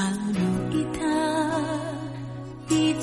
好路一他一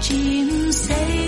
chim say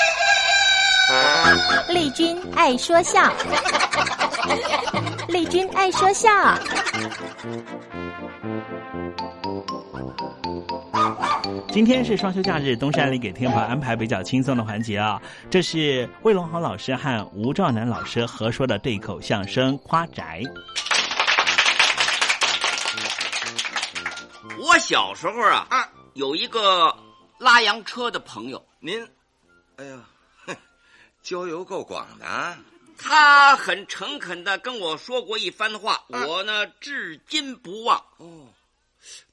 丽君爱说笑，丽君爱说笑。今天是双休假日，东山里给天宝安排比较轻松的环节啊。这是魏龙豪老师和吴兆南老师合说的对口相声《夸宅》。我小时候啊，啊有一个拉洋车的朋友，您，哎呀。交游够广的，啊，他很诚恳的跟我说过一番话，我呢至今不忘。哦，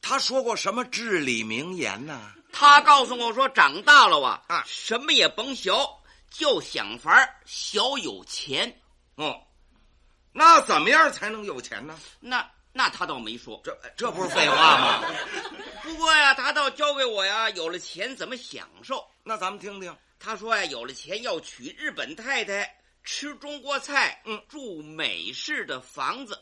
他说过什么至理名言呢？他告诉我说，长大了啊，啊，什么也甭学，就想法小有钱。哦，那怎么样才能有钱呢？那那他倒没说，这这不是废话吗？不过呀，他倒教给我呀，有了钱怎么享受。那咱们听听。他说呀，有了钱要娶日本太太，吃中国菜，嗯，住美式的房子。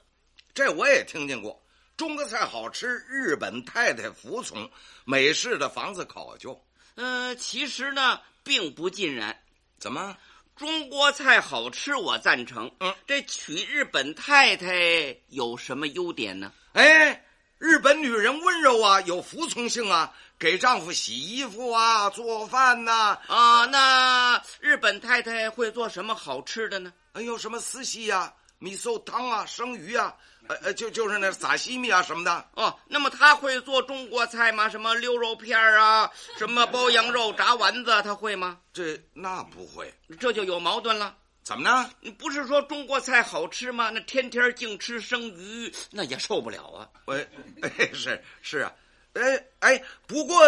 这我也听见过，中国菜好吃，日本太太服从，美式的房子考究。嗯，其实呢，并不尽然。怎么？中国菜好吃，我赞成。嗯，这娶日本太太有什么优点呢？哎，日本女人温柔啊，有服从性啊。给丈夫洗衣服啊，做饭呐啊！那日本太太会做什么好吃的呢？哎呦，什么丝西呀、米寿汤啊、生鱼啊，呃呃，就就是那撒西米啊什么的。哦，那么她会做中国菜吗？什么溜肉片啊，什么包羊肉、炸丸子，她会吗？这那不会，这就有矛盾了。怎么呢？你不是说中国菜好吃吗？那天天净吃生鱼，那也受不了啊！喂，哎，是是啊。哎哎，不过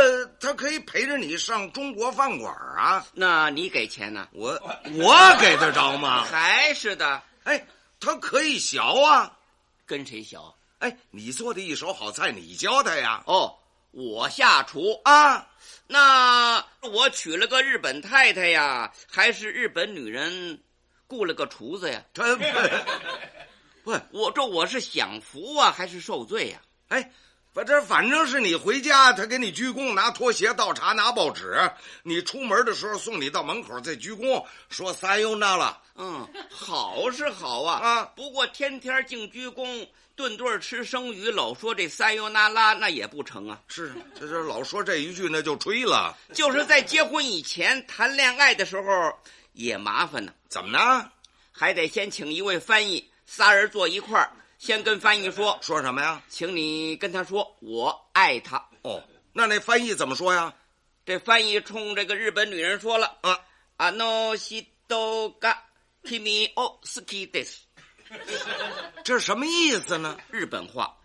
他可以陪着你上中国饭馆啊。那你给钱呢？我我给得着吗？还是的。哎，他可以学啊。跟谁学？哎，你做的一手好菜，你教他呀。哦，我下厨啊。那我娶了个日本太太呀，还是日本女人雇了个厨子呀？他 不，我这我是享福啊，还是受罪呀？哎。反正反正是你回家，他给你鞠躬，拿拖鞋倒茶，拿报纸。你出门的时候送你到门口再鞠躬，说三又那了。嗯，好是好啊啊！不过天天净鞠躬，顿顿吃生鱼，老说这三又那拉，那也不成啊。是，这这老说这一句，那就吹了。就是在结婚以前谈恋爱的时候也麻烦呢。怎么呢？还得先请一位翻译，仨人坐一块儿。先跟翻译说说什么呀？请你跟他说我爱他。哦，那那翻译怎么说呀？这翻译冲这个日本女人说了啊，あの人が君を好きです。这是什么意思呢？日本话，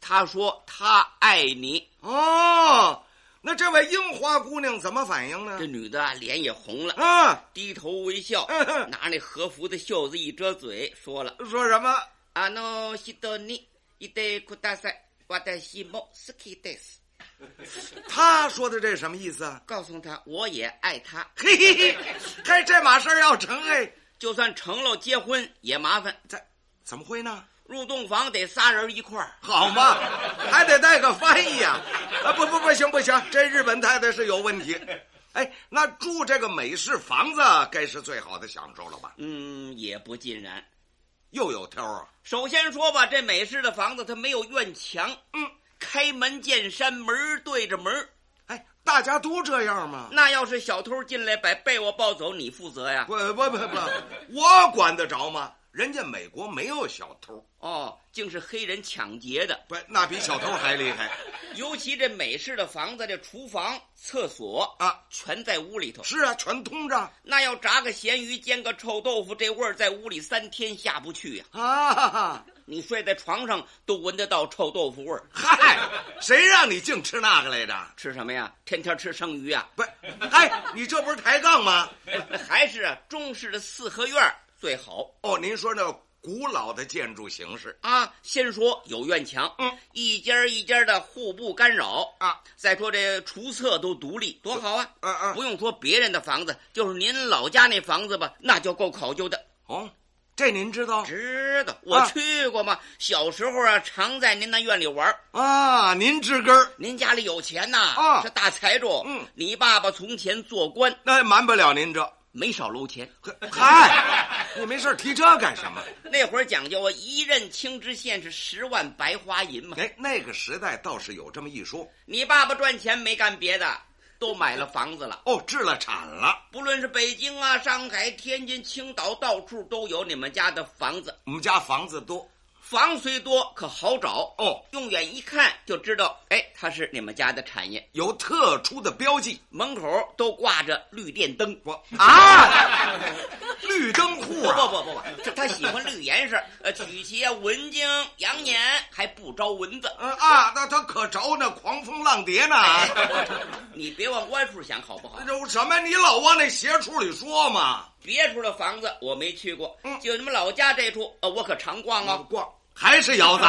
他说他爱你。哦，那这位樱花姑娘怎么反应呢？这女的脸也红了啊，低头微笑，拿那和服的袖子一遮嘴，说了说什么？ あの人にいてください。私も好きです。 他说的这什么意思啊？告诉他我也爱他。嘿嘿嘿，嘿，这码事儿要成哎，就算成了结婚也麻烦。这怎么会呢？入洞房得仨人一块儿，好嘛，还得带个翻译呀、啊！不不不行不行，这日本太太是有问题。哎，那住这个美式房子该是最好的享受了吧？嗯，也不尽然， 又有挑啊。首先说吧，这美式的房子它没有院墙，嗯，开门见山，门对着门。哎，大家都这样吗？那要是小偷进来把被窝抱走，你负责呀？不不不不，我管得着吗？人家美国没有小偷哦，竟是黑人抢劫的。不，那比小偷还厉害。尤其这美式的房子，这厨房、厕所啊，全在屋里头。是啊，全通着。那要炸个咸鱼、煎个臭豆腐，这味儿在屋里三天下不去呀！啊哈哈！你睡在床上都闻得到臭豆腐味儿。嗨，谁让你净吃那个来着？吃什么呀？天天吃生鱼啊？不，哎，你这不是抬杠吗？还是啊，中式的四合院最好哦。您说那古老的建筑形式啊，先说有院墙，嗯，一间一间的互不干扰啊。再说这厨厕都独立，多好啊！嗯嗯，不用说别人的房子，就是您老家那房子吧，那就够考究的。哦，这您知道？知道，我去过嘛。啊、小时候啊，常在您那院里玩啊。您知根儿，您家里有钱呐，啊，是大财主。嗯，你爸爸从前做官，那瞒不了您这。没少搂钱，嗨，你没事提这干什么？那会儿讲究啊，一任青知县是十万白花银嘛。哎，那个时代倒是有这么一说。你爸爸赚钱没干别的，都买了房子了。哦，置了产了。不论是北京啊、上海、天津、青岛，到处都有你们家的房子。我们家房子多。房虽多，可好找哦。用眼一看就知道，哎，它是你们家的产业，有特殊的标记，门口都挂着绿电灯。我啊，绿灯户啊！不不不不，这他喜欢绿颜色，呃，取其文静养眼，还不招蚊子。嗯啊，那他可着那狂风浪蝶呢。哎、你别往歪处想，好不好？有什么？你老往那邪处里说嘛？别处的房子我没去过，嗯，就你们老家这处，呃，我可常逛啊，逛。还是窑子，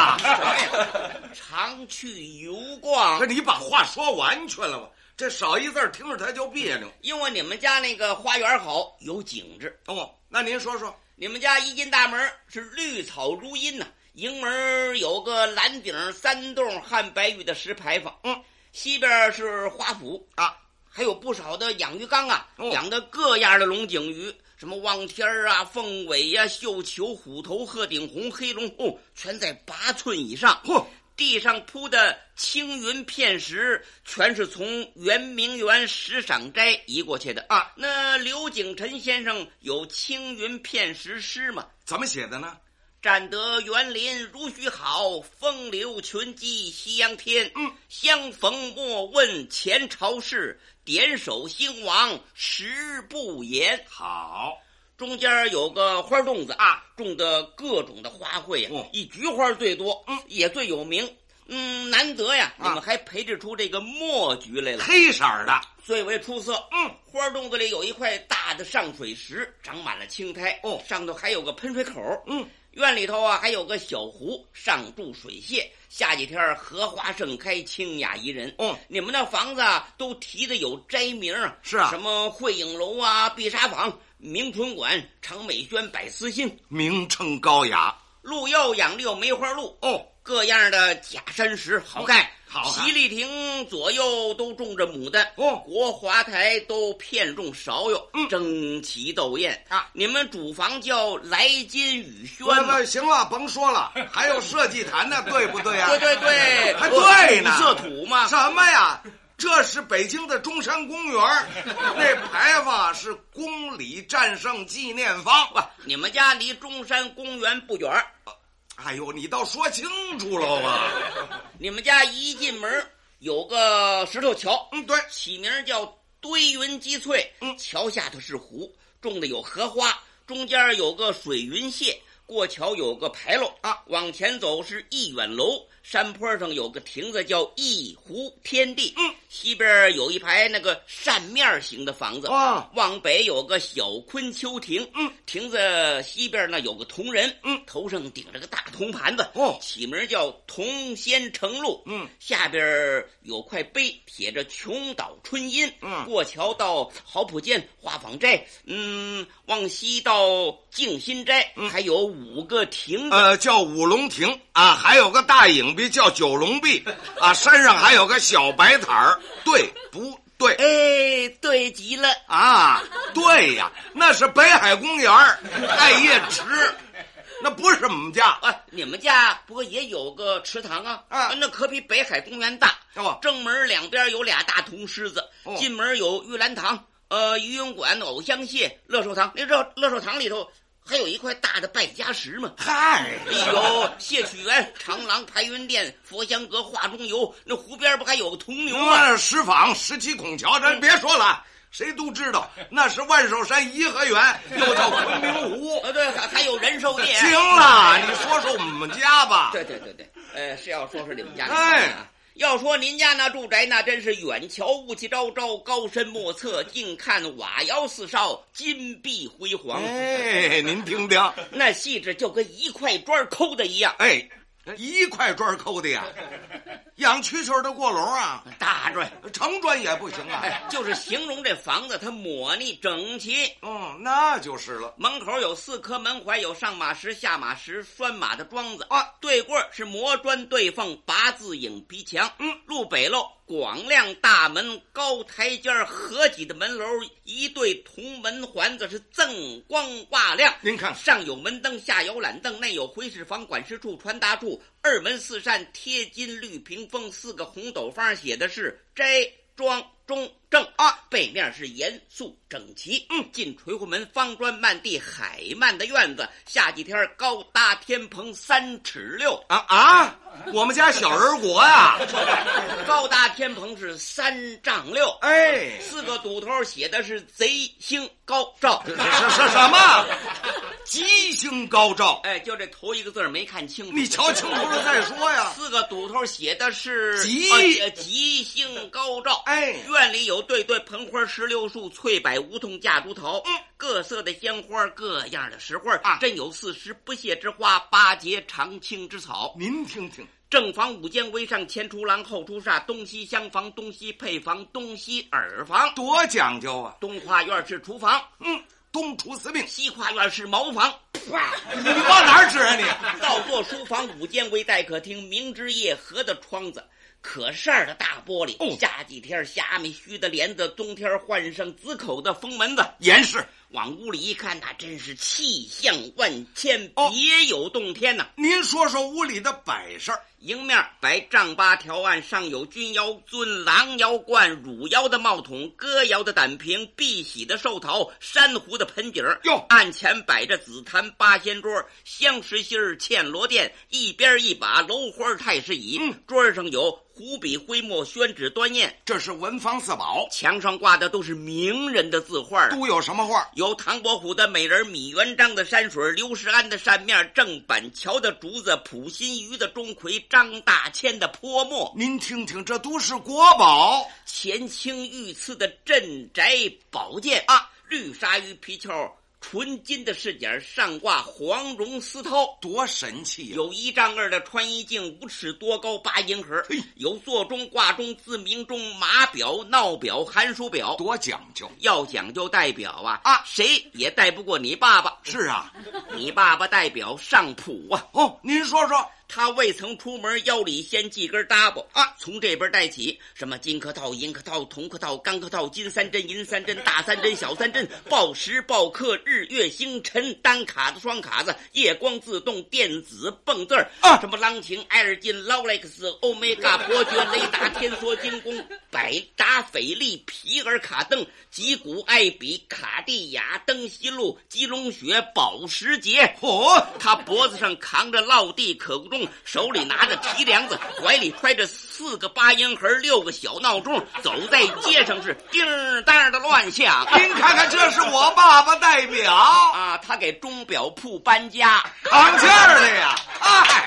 常去游逛。可你把话说完全了吧？这少一字听着他就别扭。因为你们家那个花园好，有景致。哦，那您说说，你们家一进大门是绿草如茵呐、啊，迎门有个蓝顶三栋汉白玉的石牌坊，嗯，西边是花圃啊，还有不少的养鱼缸啊，哦、养的各样的龙井鱼。什么望天啊、凤尾呀、啊、绣球、虎头、鹤顶红、黑龙哦，全在八寸以上。嚯，地上铺的青云片石，全是从圆明园石赏斋移过去的啊。那刘景臣先生有青云片石诗吗？怎么写的呢？占得园林如许好，风流群鸡夕阳天。嗯，相逢莫问前朝事，点首兴亡十不言。好，中间有个花洞子啊，种的各种的花卉呀、哦，以菊花最多，嗯，也最有名。嗯，难得呀，啊、你们还培植出这个墨菊来了，黑色的，最为出色。嗯，花洞子里有一块大的上水石，长满了青苔。哦，上头还有个喷水口。嗯。院里头啊，还有个小湖，上住水榭。下几天荷花盛开，清雅宜人。嗯，你们那房子啊，都提的有斋名啊，是啊，什么汇影楼啊、碧沙坊、明春馆、长美轩、百思新，名称高雅。路又养的有梅花鹿哦，各样的假山石好看。好看，席丽亭左右都种着牡丹，哦，国华台都片种芍药，嗯，争奇斗艳啊！你们主房叫来金雨轩那？行了，甭说了，还有设计坛呢，对不对呀、啊？对对对，还对呢，色土嘛？什么呀？这是北京的中山公园，那牌坊是公里战胜纪念坊。不，你们家离中山公园不远。哎呦，你倒说清楚了吧！你们家一进门有个石头桥，嗯，对，起名叫堆云积翠。嗯，桥下头是湖，种的有荷花，中间有个水云榭，过桥有个牌楼啊。往前走是一远楼，山坡上有个亭子叫一湖天地。嗯，西边有一排那个扇面形的房子啊，往北有个小昆丘亭，嗯，亭子西边呢有个铜人，嗯，头上顶着个大铜盘子，哦，起名叫铜仙成路，嗯，下边有块碑，写着琼岛春阴，嗯，过桥到好普涧花坊斋，嗯，往西到静心斋，嗯、还有五个亭子，呃，叫五龙亭啊，还有个大影壁叫九龙壁啊，山上还有个小白塔儿，对不？对，哎，对极了啊！对呀，那是北海公园艾叶池，那不是我们家哎。你们家不过也有个池塘啊？啊，那可比北海公园大。哦，正门两边有俩大铜狮子，哦、进门有玉兰堂、呃游泳馆、偶像蟹、乐寿堂。你知道乐寿堂里头？还有一块大的败家石嘛？嗨，哎呦 谢曲园、长廊、排云殿、佛香阁、画中游。那湖边不还有个铜牛吗？石坊、十七孔桥，咱别说了，谁都知道那是万寿山颐和园，又叫昆明湖。啊，对，还还有仁寿殿。行了，你说说我们家吧。对对对对，呃，是要说说你们家。哎。要说您家那住宅，那真是远瞧雾气昭昭，高深莫测；近看瓦窑四少，金碧辉煌。哎，您听听，那细致就跟一块砖抠的一样。哎，一块砖抠的呀，养蛐蛐的过笼啊，大砖、成砖也不行啊。哎，就是形容这房子它抹腻整齐。嗯，那就是了。门口有四颗门槐，有上马石、下马石、拴马的桩子啊。对过是磨砖对缝、八字影皮墙。嗯，路北喽。广亮大门，高台阶合脊的门楼，一对铜门环子是锃光瓦亮。您看，上有门灯，下有懒凳，内有回事房、管事处、传达处。二门四扇贴金绿屏风，四个红斗方写的是斋庄中正啊，背面是严肃整齐。嗯，进垂户门，方砖漫地，海漫的院子，下几天高搭天棚三尺六啊啊！我们家小人国呀，高搭天棚是三丈六，哎，四个堵头写的是贼星高照，是是什么？吉星高照，哎，就这头一个字没看清楚，你瞧清楚了再说呀。四个堵头写的是吉呃、吉星高照，哎，院里有对对盆花石榴树、翠柏梧桐架竹桃，嗯，各色的鲜花，各样的石花啊，真有四时不谢之花，八节常青之草。您听听。正房五间为上，前出廊后出煞，东西厢房，东西配房，东西耳房，多讲究啊！东跨院是厨房，嗯，东厨司命；西跨院是茅房。哇，你往哪儿指啊你？倒座书房五间为待客厅，明之夜合的窗子，可扇的大玻璃。哦，夏几天虾米须的帘子，冬天换上紫口的封门子，严实。往屋里一看，那真是气象万千，哦、别有洞天呐、啊！您说说屋里的摆设。迎面摆丈八条案，上有钧窑尊、狼窑罐、汝窑的帽筒、哥窑的胆瓶、碧玺的寿桃、珊瑚的盆景哟，案前摆着紫檀八仙桌、香石心儿、嵌罗垫，一边一把楼花太师椅。嗯，桌上有湖笔、徽墨、宣纸、端砚，这是文房四宝。墙上挂的都是名人的字画，都有什么画？有唐伯虎的美人、米元璋的山水、刘世安的扇面、郑板桥的竹子、溥心畬的钟馗、张大千的泼墨。您听听，这都是国宝。乾清御赐的镇宅宝剑啊，绿鲨鱼皮鞘。纯金的饰件上挂黄绒丝绦，多神气呀、啊！有一丈二的穿衣镜，五尺多高，八银盒。有座钟、挂钟、自鸣钟、码表、闹表、寒暑表，多讲究。要讲究戴表啊啊，谁也戴不过你爸爸。是啊，你爸爸戴表上谱啊。哦，您说说。他未曾出门，腰里先系根搭包啊，从这边带起，什么金克套、银克套、铜克套、钢克套、金三针、银三针、大三针、小三针、报时报刻、日月星辰、单卡子、双卡子、夜光自动、电子蹦字儿啊，什么浪琴、艾尔金、劳莱克斯、欧米伽、伯爵、雷达、天梭、精工、百达翡丽、皮尔卡登、吉古、艾比、卡地亚、登西路、基隆雪、保时捷。嚯，他脖子上扛着落地可不中。手里拿着提梁子，怀里揣着四个八音盒、六个小闹钟，走在街上是叮当的乱响。您看看，这是我爸爸代表啊，他给钟表铺搬家，扛气儿的呀，哎。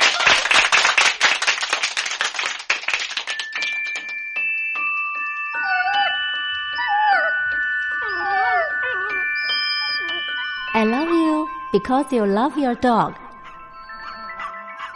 I love you because you love your dog.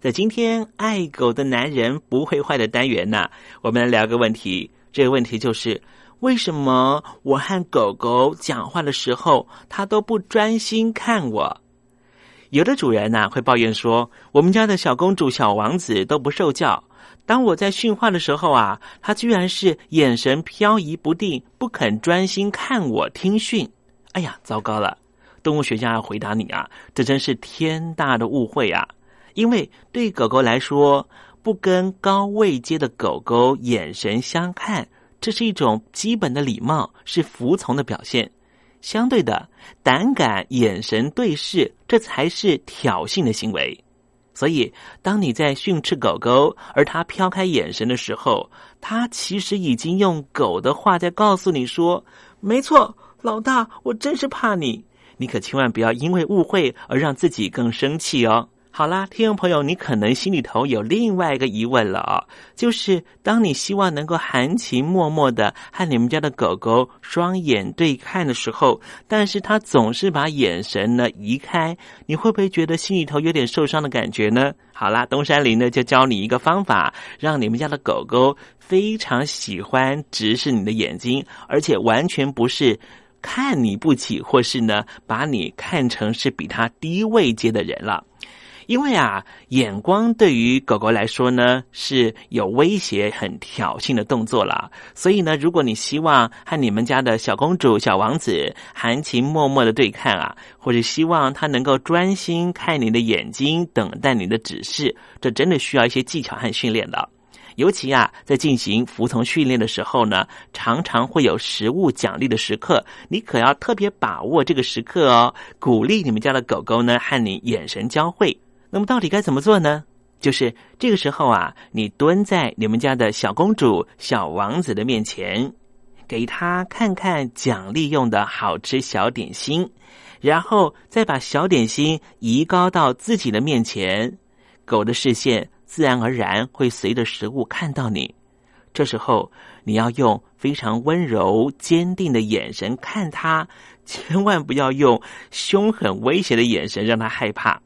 在今天爱狗的男人不会坏的单元呢，我们来聊个问题。这个问题就是：为什么我和狗狗讲话的时候，它都不专心看我？有的主人呢、会抱怨说，我们家的小公主、小王子都不受教。当我在训话的时候啊，他居然是眼神飘移不定，不肯专心看我听训。哎呀，糟糕了！动物学家要回答你啊，这真是天大的误会啊！因为对狗狗来说，不跟高位阶的狗狗眼神相看，这是一种基本的礼貌，是服从的表现。相对的，胆敢眼神对视，这才是挑衅的行为。所以，当你在训斥狗狗，而它飘开眼神的时候，它其实已经用狗的话在告诉你说：“没错，老大，我真是怕你。”你可千万不要因为误会而让自己更生气哦。好啦，听众朋友，你可能心里头有另外一个疑问了啊、就是当你希望能够含情脉脉的和你们家的狗狗双眼对看的时候，但是它总是把眼神呢移开，你会不会觉得心里头有点受伤的感觉呢？好啦，东山林呢就教你一个方法，让你们家的狗狗非常喜欢直视你的眼睛，而且完全不是。看你不起，或是呢，把你看成是比它低位阶的人了。因为啊，眼光对于狗狗来说呢是有威胁、很挑衅的动作啦。所以呢，如果你希望和你们家的小公主、小王子含情脉脉的对看啊，或者希望他能够专心看你的眼睛，等待你的指示，这真的需要一些技巧和训练的。尤其啊，在进行服从训练的时候呢，常常会有食物奖励的时刻，你可要特别把握这个时刻哦，鼓励你们家的狗狗呢和你眼神交汇。那么到底该怎么做呢？就是这个时候啊，你蹲在你们家的小公主、小王子的面前，给他看看奖励用的好吃小点心，然后再把小点心移高到自己的面前，狗的视线自然而然会随着食物看到你。这时候你要用非常温柔、坚定的眼神看它，千万不要用凶狠、威胁的眼神让它害怕。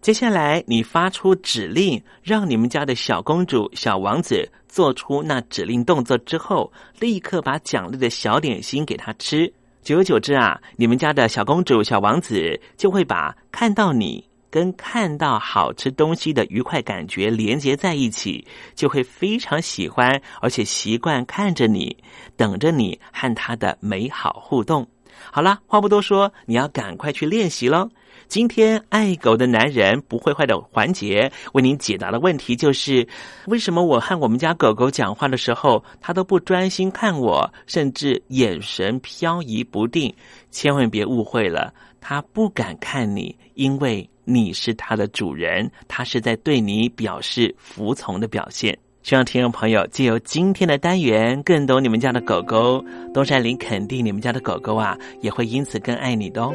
接下来，你发出指令，让你们家的小公主、小王子做出那指令动作之后，立刻把奖励的小点心给他吃。久而久之啊，你们家的小公主、小王子就会把看到你跟看到好吃东西的愉快感觉连接在一起，就会非常喜欢，而且习惯看着你，等着你和他的美好互动。好了，话不多说，你要赶快去练习喽。今天爱狗的男人不会坏的环节，为您解答的问题就是：为什么我和我们家狗狗讲话的时候，它都不专心看我，甚至眼神飘移不定？千万别误会了，它不敢看你，因为你是它的主人，它是在对你表示服从的表现。希望听众朋友借由今天的单元，更懂你们家的狗狗。东山林肯定你们家的狗狗啊，也会因此更爱你的哦。